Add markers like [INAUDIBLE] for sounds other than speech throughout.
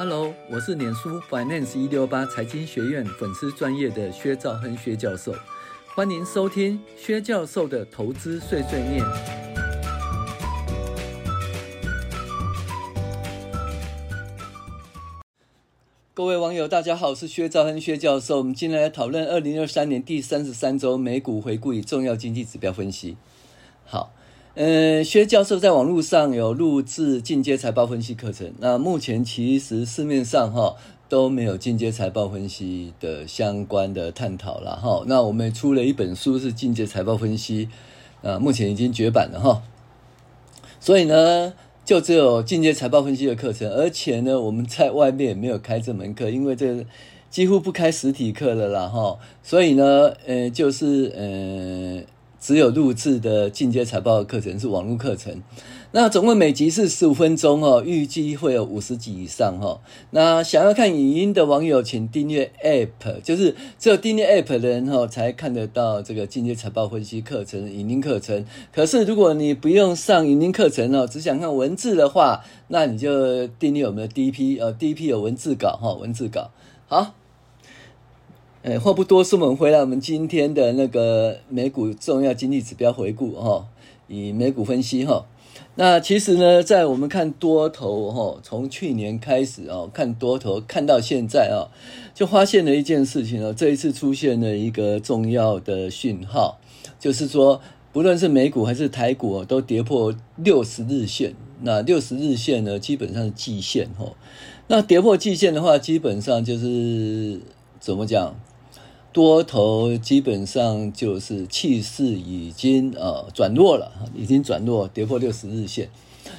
Hello，我是脸书 Finance 一六八财经学院粉丝专业的薛兆亨薛教授，欢迎收听薛教授的投资碎碎念。各位网友，大家好，我是薛兆亨薛教授。我们今天来讨论二零二三年第三十三周美股回顾与重要经济指标分析。好。呃，薛教授在网络上有录制进阶财报分析课程。那目前其实市面上哈都没有进阶财报分析的相关的探讨了哈。那我们出了一本书是进阶财报分析，啊，目前已经绝版了哈。所以呢，就只有进阶财报分析的课程，而且呢，我们在外面也没有开这门课，因为这几乎不开实体课了啦哈。所以呢，呃，就是呃。只有录制的进阶财报的课程是网络课程，那总共每集是十五分钟哦，预计会有五十集以上哈。那想要看影音的网友，请订阅 App，就是只有订阅 App 的人哈才看得到这个进阶财报分析课程影音课程。可是如果你不用上影音课程哦，只想看文字的话，那你就订阅我们的 DP，呃，DP 有文字稿哈，文字稿好。哎，话不多说，我们回来我们今天的那个美股重要经济指标回顾哈，以美股分析哈。那其实呢，在我们看多头哈，从去年开始哦，看多头看到现在啊，就发现了一件事情哦，这一次出现了一个重要的讯号，就是说，不论是美股还是台股都跌破六十日线。那六十日线呢，基本上是季线哈。那跌破季线的话，基本上就是怎么讲？多头基本上就是气势已经呃转弱了，已经转弱，跌破六十日线。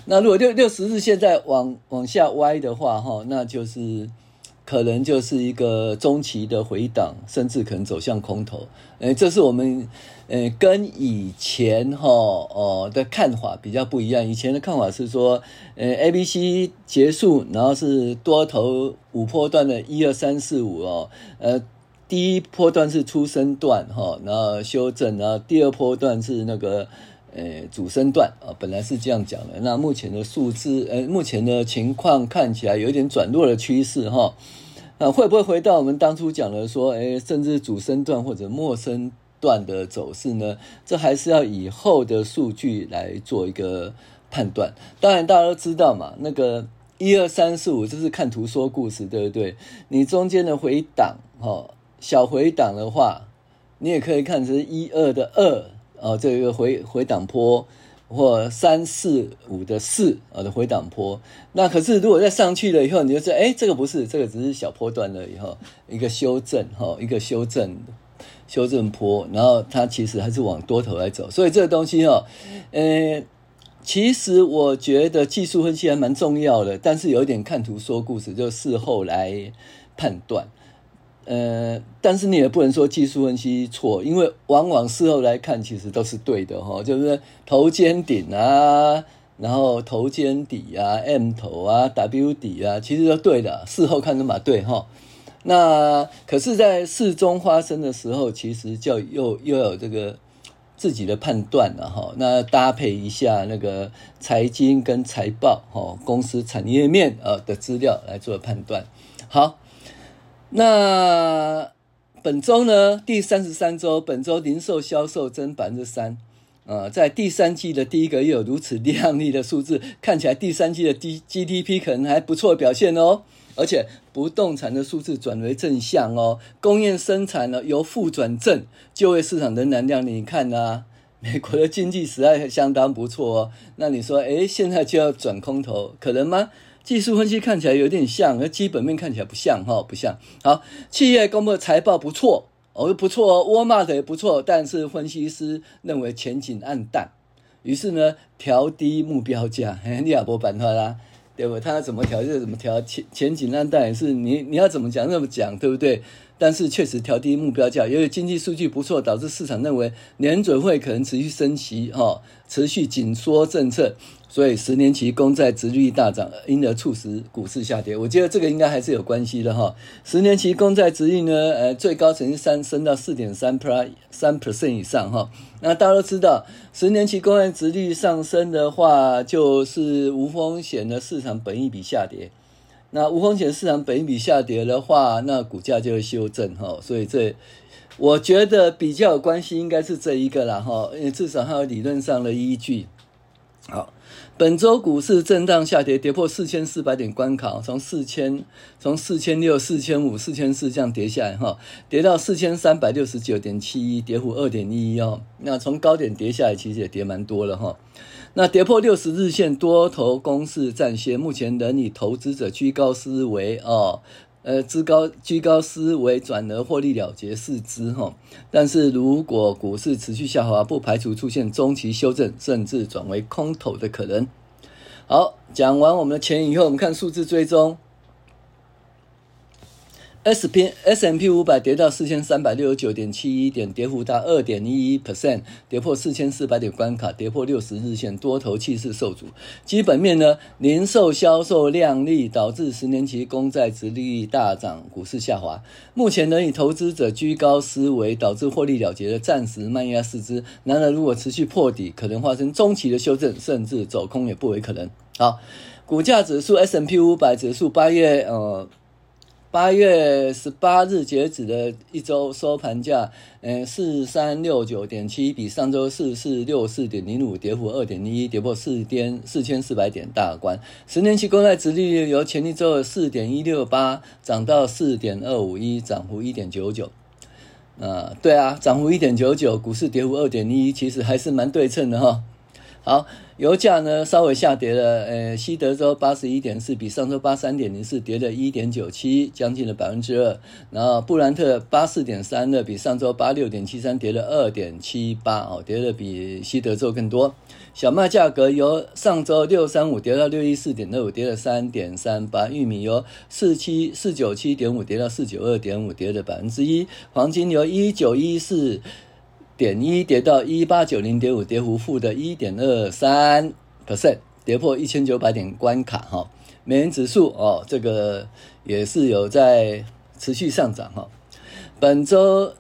那如果六六十日线再往往下歪的话，哈，那就是可能就是一个中期的回档，甚至可能走向空头。诶，这是我们呃跟以前哈哦的看法比较不一样。以前的看法是说，呃 A B C 结束，然后是多头五波段的一二三四五哦，呃。第一波段是初升段哈，然后修正，然后第二波段是那个呃主升段啊，本来是这样讲的。那目前的数字，呃，目前的情况看起来有点转弱的趋势哈。那会不会回到我们当初讲的说，诶，甚至主升段或者末升段的走势呢？这还是要以后的数据来做一个判断。当然大家都知道嘛，那个一二三四五就是看图说故事，对不对？你中间的回档哈。小回档的话，你也可以看成一二的二哦，这一个回回档坡，或三四五的四啊的回档坡。那可是如果再上去了以后，你就说，哎，这个不是，这个只是小波段了以后一个修正哈，一个修正修正坡，然后它其实还是往多头来走。所以这个东西哈，呃，其实我觉得技术分析还蛮重要的，但是有一点看图说故事，就事后来判断。呃，但是你也不能说技术分析错，因为往往事后来看，其实都是对的哈。就是头肩顶啊，然后头肩底啊，M 头啊，W 底啊，其实都对的。事后看都嘛对哈。那可是，在事中发生的时候，其实就又又有这个自己的判断了哈。那搭配一下那个财经跟财报哈，公司产业面啊的资料来做判断。好。那本周呢，第三十三周，本周零售销售增百分之三，啊，在第三季的第一个月有如此亮丽的数字，看起来第三季的 G G D P 可能还不错表现哦，而且不动产的数字转为正向哦，工业生产呢由负转正，就业市场仍然亮丽，你看啊，[LAUGHS] 美国的经济实在相当不错哦，那你说，诶，现在就要转空头，可能吗？技术分析看起来有点像，而基本面看起来不像哈，不像。好，企业公布的财报不错，哦，不错哦，沃尔玛的也不错，但是分析师认为前景黯淡，于是呢调低目标价。你也没办法啦，对不？他怎么调就怎么调，前前景暗淡也是你你要怎么讲那么讲，对不对？但是确实调低目标价，由于经济数据不错，导致市场认为联准会可能持续升息，哈，持续紧缩政策。所以十年期公债殖率大涨，因而促使股市下跌。我觉得这个应该还是有关系的哈。十年期公债殖率呢，呃，最高曾经升升到四点三 per 三 percent 以上哈。那大家都知道，十年期公债殖率上升的话，就是无风险的市场本益比下跌，那无风险市场本益比下跌的话，那股价就会修正哈。所以这我觉得比较有关系应该是这一个啦哈，因为至少还有理论上的依据。好。本周股市震荡下跌，跌破四千四百点关卡，从四千从四千六、四千五、四千四这样跌下来哈，跌到四千三百六十九点七一，跌幅二点一一哦。那从高点跌下来，其实也跌蛮多了哈。那跌破六十日线，多头攻势暂歇，目前仍以投资者居高思维哦。呃，居高居高思维，转而获利了结四之哈。但是如果股市持续下滑，不排除出现中期修正，甚至转为空头的可能。好，讲完我们的钱以后，我们看数字追踪。S P S M P 五百跌到四千三百六十九点七一点，跌幅达二点一一 percent，跌破四千四百点关卡，跌破六十日线，多头气势受阻。基本面呢，零售销售亮丽，导致十年期公债殖利率大涨，股市下滑。目前仍以投资者居高思维，导致获利了结的暂时卖压四肢。然而，如果持续破底，可能发生中期的修正，甚至走空也不为可能。好，股价指数 S M P 五百指数八月呃。八月十八日截止的一周收盘价，嗯，四三六九点七，比上周四四六四点零五跌幅二点一，跌破四点四千四百点大关。十年期公债殖利率由前一周的四点一六八涨到四点二五一，涨幅一点九九。啊，对啊，涨幅一点九九，股市跌幅二点一一，其实还是蛮对称的哈。好，油价呢稍微下跌了，呃，西德州八十一点四，比上周八三点零四跌了一点九七，将近了百分之二。然后布兰特八四点三的，比上周八六点七三跌了二点七八，哦，跌了比西德州更多。小麦价格由上周六三五跌到六一四点六五，跌了三点三八。玉米由四七四九七点五跌到四九二点五，跌了百分之一。黄金由一九一四。点一跌到一八九零点五，跌幅负的一点二三 percent，跌破一千九百点关卡哈。美元指数哦，这个也是有在持续上涨哈。本周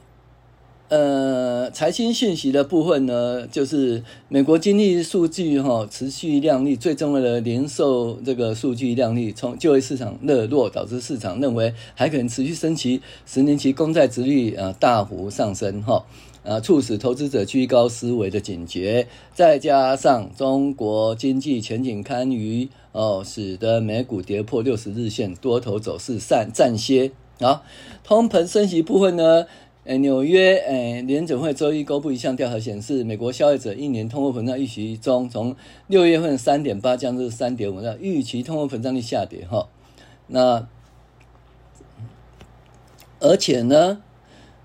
呃财经信息的部分呢，就是美国经济数据哈持续靓丽，最重要的零售这个数据靓丽，从就业市场热络导致市场认为还可能持续升级，十年期公债殖率啊大幅上升哈。啊，促使投资者居高思维的警觉，再加上中国经济前景堪虞，哦，使得美股跌破六十日线，多头走势暂暂歇。啊，通膨升息部分呢？诶，纽约诶联准会周一公布一项调查显示，美国消费者一年通货膨胀预期中，从六月份三点八降至三点五，那预期通货膨胀率下跌哈。那而且呢？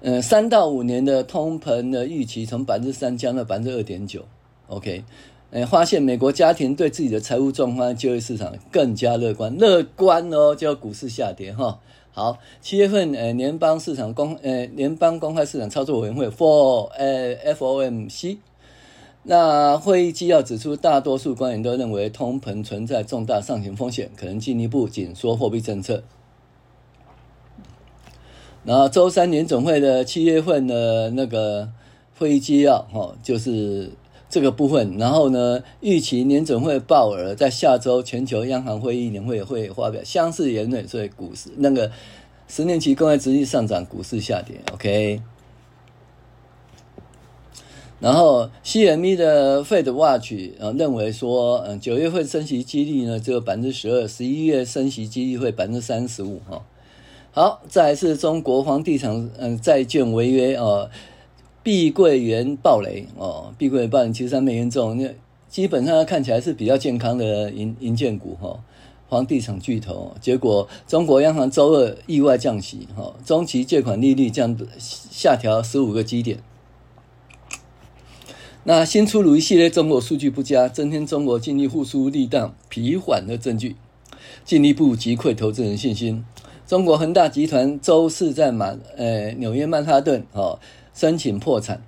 嗯，三到五年的通膨的预期从百分之三降到百分之二点九，OK，嗯，发现美国家庭对自己的财务状况、就业市场更加乐观，乐观哦，就股市下跌哈。好，七月份呃，联邦市场公呃联邦公开市场操作委员会 for 呃 FOMC，那会议纪要指出，大多数官员都认为通膨存在重大上行风险，可能进一步紧缩货币政策。然后周三联总会的七月份的那个会议纪要，哈，就是这个部分。然后呢，预期联总会鲍尔在下周全球央行会议年会会发表相似言论，所以股市那个十年期公债殖利上涨，股市下跌。OK。然后 CME 的 Fed Watch 啊认为说，嗯，九月份升息几率呢只有百分之十二，十一月升息几率会百分之三十五，哈。好，再来是中国房地产嗯债券违约哦，碧桂园暴雷哦，碧桂园暴雷其实还没严重，那基本上看起来是比较健康的银银建股哈，房地产巨头，结果中国央行周二意外降息哈，中期借款利率降下调十五个基点。那新出炉一系列中国数据不佳，增添中国经济复苏力道疲缓的证据，进一步击溃投资人信心。中国恒大集团周四在马呃纽约曼哈顿哦申请破产。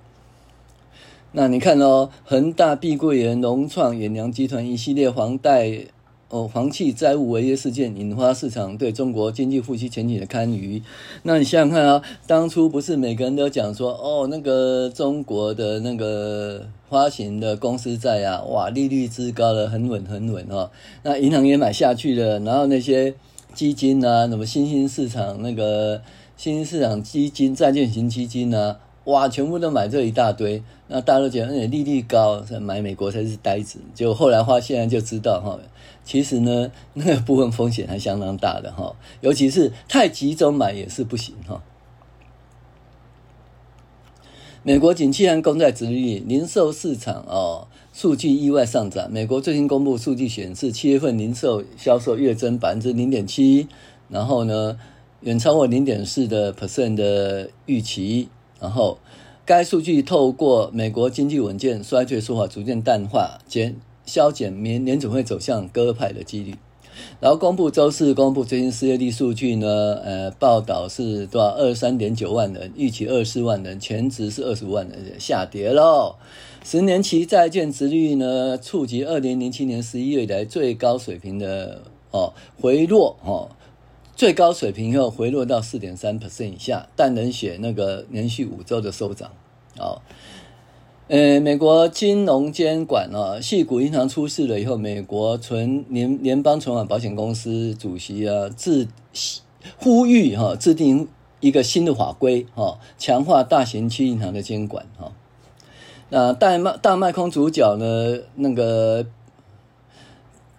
那你看哦，恒大、碧桂园、融创、远洋集团一系列房贷哦房企债务违约事件，引发市场对中国经济复苏前景的堪虞。那你想想看啊，当初不是每个人都讲说哦，那个中国的那个发行的公司债啊，哇，利率之高了，很稳很稳哦。那银行也买下去了，然后那些。基金啊，什么新兴市场那个新兴市场基金、债券型基金啊，哇，全部都买这一大堆。那大家都觉得，利率高，买美国才是呆子。就后来话，现在就知道哈，其实呢，[LAUGHS] 那个部分风险还相当大的哈，尤其是太集中买也是不行哈。美国景气和公债殖利，零售市场哦，数据意外上涨。美国最新公布数据显示，七月份零售销售月增百分之零点七，然后呢，远超过零点四的 percent 的预期，然后。该数据透过美国经济稳健衰退说法逐渐淡化，减消减年年总会走向鸽派的几率。然后公布周四公布最新失业率数据呢，呃，报道是多少？二十三点九万人，预期二十四万人，前值是二十五万人，下跌喽。十年期债券殖利率呢，触及二零零七年十一月以来最高水平的哦，回落哦。最高水平以后回落到四点三 percent 以下，但能写那个连续五周的收涨。哦，呃，美国金融监管啊，系股银行出事了以后，美国存联联邦存款保险公司主席啊，自呼吁哈、制定一个新的法规哈，强化大型区银行的监管哈。那大麦大麦空主角呢，那个。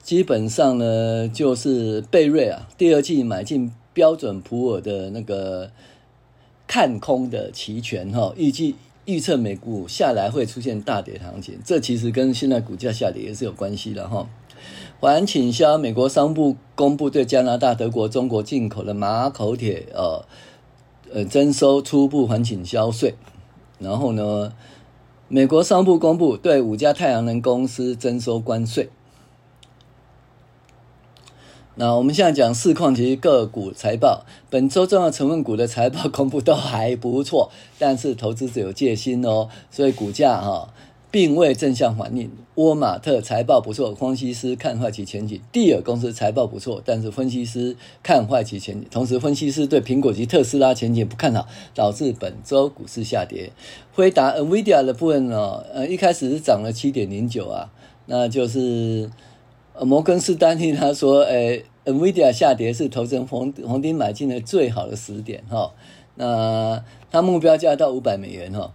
基本上呢，就是贝瑞啊，第二季买进标准普尔的那个看空的期权哈，预计预测美股下来会出现大跌行情，这其实跟现在股价下跌也是有关系的哈。还倾销，美国商部公布对加拿大、德国、中国进口的马口铁呃呃征收初步还倾销税，然后呢，美国商务部公布对五家太阳能公司征收关税。那我们现在讲市况及个股财报，本周重要成分股的财报公布都还不错，但是投资者有戒心哦，所以股价哈并未正向反应。沃尔玛特财报不错，分析师看坏其前景；蒂尔公司财报不错，但是分析师看坏其前景。同时，分析师对苹果及特斯拉前景不看好，导致本周股市下跌。回答 （NVIDIA） 的部分呢，呃，一开始是涨了七点零九啊，那就是。摩根士丹利他说：“ [LAUGHS] 诶，NVIDIA 下跌是投资人逢逢低买进的最好的时点哈。那他目标价到五百美元哈。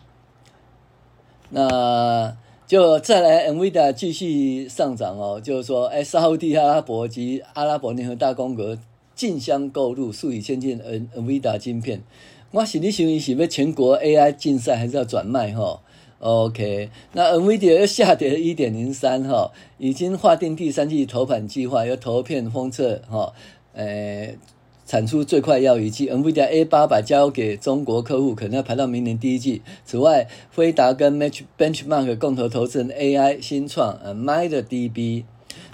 那就再来 NVIDIA 继续上涨哦，就是说，诶，沙乌地阿拉伯及阿拉伯联合大公国竞相购入数以千计 NVIDIA 晶片。我是你想是要全国 AI 竞赛，还是要转卖哈？” OK，那 NVIDIA 又下跌一点零三哈，已经划定第三季投盘计划，要投片封测哈，呃，产出最快要一季。NVIDIA A 八百交给中国客户，可能要排到明年第一季。此外，辉达跟 Match Benchmark 共同投资 AI 新创呃，MindDB，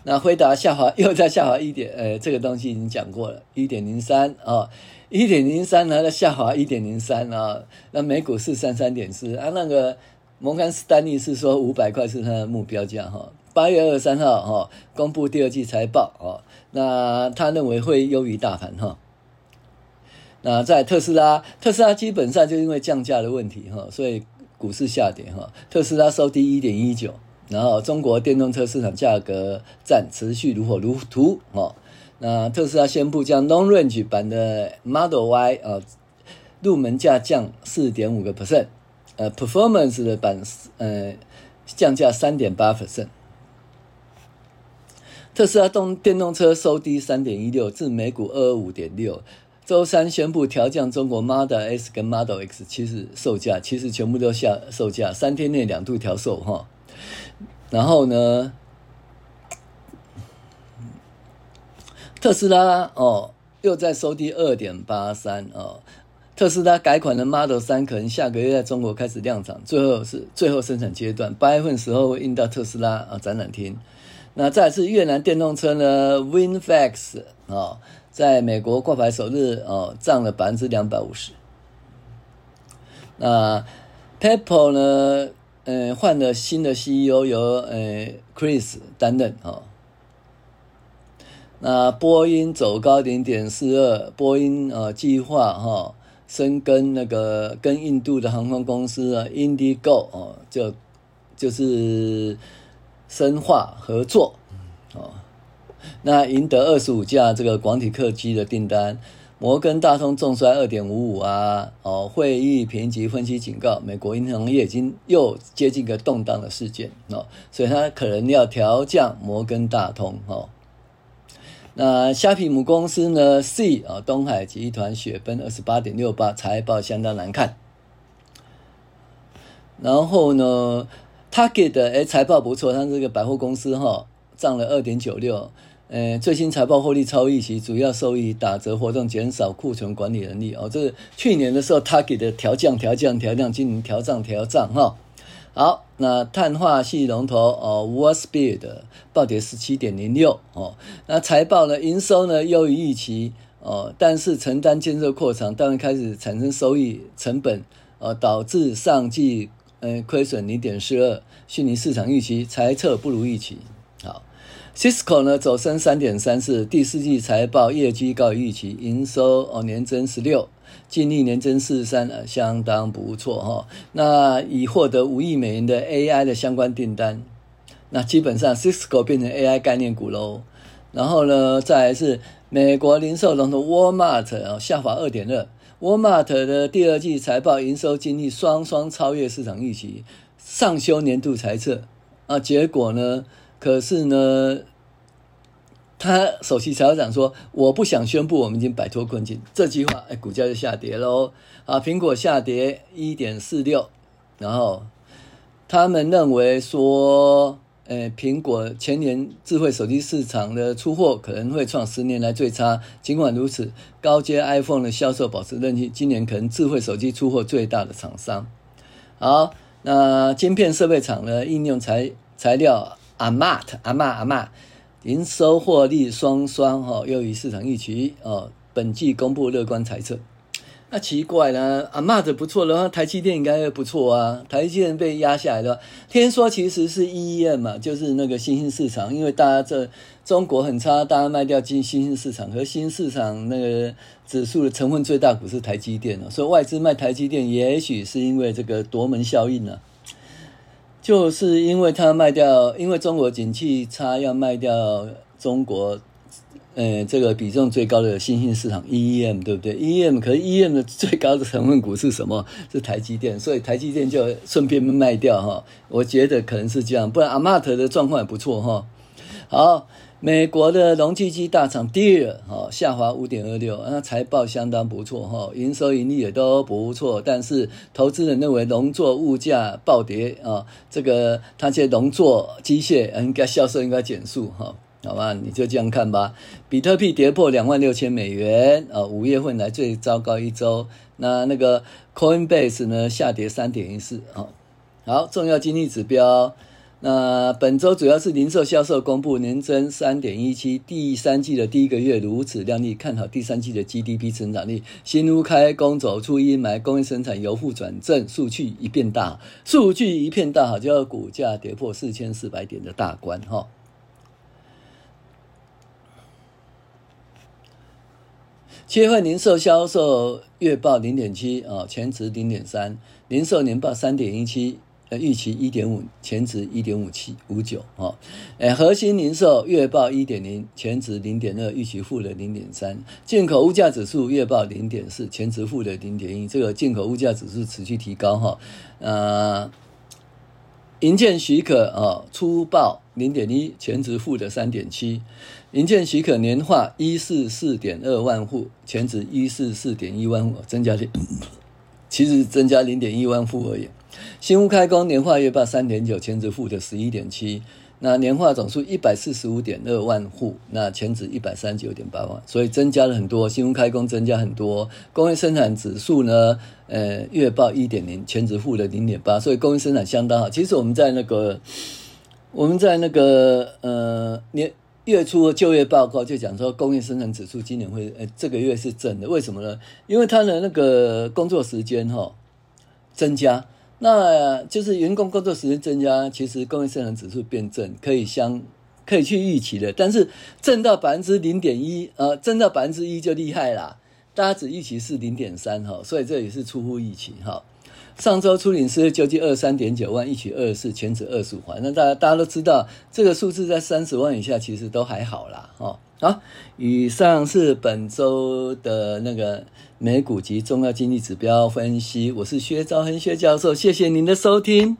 那辉达下滑 [LAUGHS] 又在下滑一点，呃，这个东西已经讲过了，一点零三啊，一点零三呢，它下滑一点零三啊，那美股是三三点四啊，那个。摩根士丹利是说五百块是他的目标价哈，八月二十三号哈公布第二季财报哦，那他认为会优于大盘哈。那在特斯拉，特斯拉基本上就因为降价的问题哈，所以股市下跌哈。特斯拉收低一点一九，然后中国电动车市场价格战持续如火如荼哈。那特斯拉宣布将 Long Range 版的 Model Y 啊入门价降四点五个 percent。呃，performance 的版呃降价三点八 percent，特斯拉动电动车收低三点一六，至每股二二五点六。周三宣布调降中国 Model S 跟 Model X，其实售价其实全部都下售价，三天内两度调售哈。然后呢，特斯拉哦又在收低二点八三哦。特斯拉改款的 Model 3可能下个月在中国开始量产，最后是最后生产阶段，八月份时候会运到特斯拉啊展览厅。那再次越南电动车呢，VinFast 啊，在美国挂牌首日哦涨了百分之两百五十。那 PayPal 呢，嗯，换了新的 CEO，由呃 Chris 担任啊。那波音走高零点四二，波音呃计划哈。深耕那个跟印度的航空公司啊，Indigo 哦，就就是深化合作哦。那赢得二十五架这个广体客机的订单。摩根大通重摔二点五五啊，哦，会议评级分析警告，美国银行业已经又接近一个动荡的事件哦，所以它可能要调降摩根大通哦。那虾皮母公司呢？C 啊，东海集团雪崩二十八点六八，财报相当难看。然后呢，Target 的哎财报不错，它这个百货公司哈涨了二点九六。呃，最新财报获利超预期，主要受益打折活动减少库存管理能力哦。这是去年的时候他给的调降、调降、调降，今年调涨、调涨哈。好，那碳化系龙头哦，Wolfspeed 暴跌十七点零六哦。那财报呢，营收呢优于预期哦，但是承担建设扩厂，当然开始产生收益成本哦，导致上季呃亏损零点四二，逊于市场预期，财测不如预期。好 Cisco 呢走升三点三四，第四季财报业绩高于预期，营收哦年增十六，净利年增四十三，相当不错哈。那已获得五亿美元的 AI 的相关订单，那基本上 Cisco 变成 AI 概念股喽。然后呢，再来是美国零售龙头 Walmart 啊下滑二点二，Walmart 的第二季财报营收净利双双超越市场预期，上修年度财测啊，结果呢？可是呢，他首席财务长说：“我不想宣布我们已经摆脱困境。”这句话，哎，股价就下跌喽。啊，苹果下跌一点四六，然后他们认为说，呃，苹果前年智慧手机市场的出货可能会创十年来最差。尽管如此，高阶 iPhone 的销售保持韧性，今年可能智慧手机出货最大的厂商。好，那晶片设备厂的应用材材料。阿玛特阿玛阿玛，营收获利双双哈，优于市场预期哦。本季公布乐观猜测，那奇怪了，啊，骂的不错的话，台积电应该会不错啊。台积电被压下来了，听说其实是 EM 嘛，就是那个新兴市场，因为大家这中国很差，大家卖掉进新兴市场，和新兴市场那个指数的成分最大股是台积电哦，所以外资卖台积电，也许是因为这个夺门效应呢。就是因为他卖掉，因为中国景气差，要卖掉中国，呃，这个比重最高的新兴市场 EM，对不对？EM 可是 EM 的最高的成分股是什么？是台积电，所以台积电就顺便卖掉哈。我觉得可能是这样，不然阿玛特的状况也不错哈。好。美国的农机机大厂 Deere 哈下滑五点二六，那财报相当不错哈，营收盈利也都不错，但是投资人认为农作物价暴跌啊，这个它这些农作机械应该销售应该减速哈，好吧，你就这样看吧。比特币跌破两万六千美元啊，五月份来最糟糕一周。那那个 Coinbase 呢下跌三点一四啊，好，重要经济指标。那本周主要是零售销售公布年增三点一七，第三季的第一个月如此亮丽，看好第三季的 GDP 成长率。新屋开工走出阴霾，工业生产由负转正，数据一片大，数据一片大好，就要股价跌破四千四百点的大关哈。七月份零售销售月报零点七啊，前值零点三，零售年报三点一七。呃，预期一点五，前值一点五七五九哦。诶，核心零售月报一点零，前值零点二，预期负的零点三。进口物价指数月报零点四，前值负的零点一。这个进口物价指数持续提高哈。呃，营建许可啊，初报零点一，前值负的三点七。营建许可年化一四四点二万户，前值一四四点一万户，增加点，其实增加零点一万户而已。新屋开工年化月报三点九，前值负的十一点七，那年化总数一百四十五点二万户，那前值一百三十九点八万，所以增加了很多。新屋开工增加很多，工业生产指数呢，呃，月报一点零，前值负的零点八，所以工业生产相当好。其实我们在那个我们在那个呃年月初的就业报告就讲说，工业生产指数今年会呃这个月是正的，为什么呢？因为它的那个工作时间哈增加。那就是员工工作时间增加，其实工业生产指数变正，可以相可以去预期的。但是正到百分之零点一，呃，正到百分之一就厉害啦。大家只预期是零点三哈，所以这也是出乎预期哈。上周出领失业救济二三点九万，一起二十四，全指二十五万。那大家大家都知道，这个数字在三十万以下，其实都还好啦。哦，好，以上是本周的那个美股及重要经济指标分析。我是薛兆恒薛教授，谢谢您的收听。